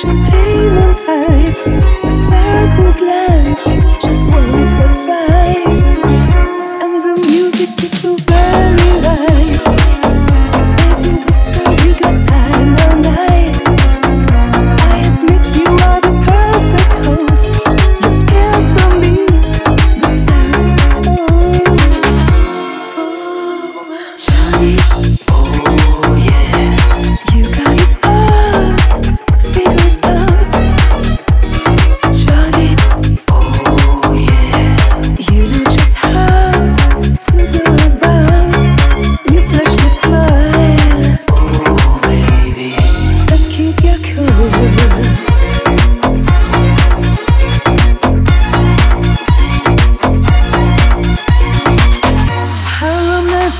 should be the lies. A certain glance.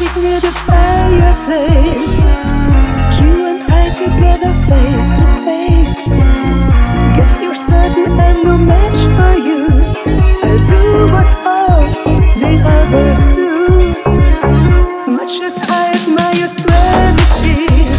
sitting near the fireplace. You and I together face to face. Guess you're certain I'm no match for you. I do what all the others do. Much as I admire strategy.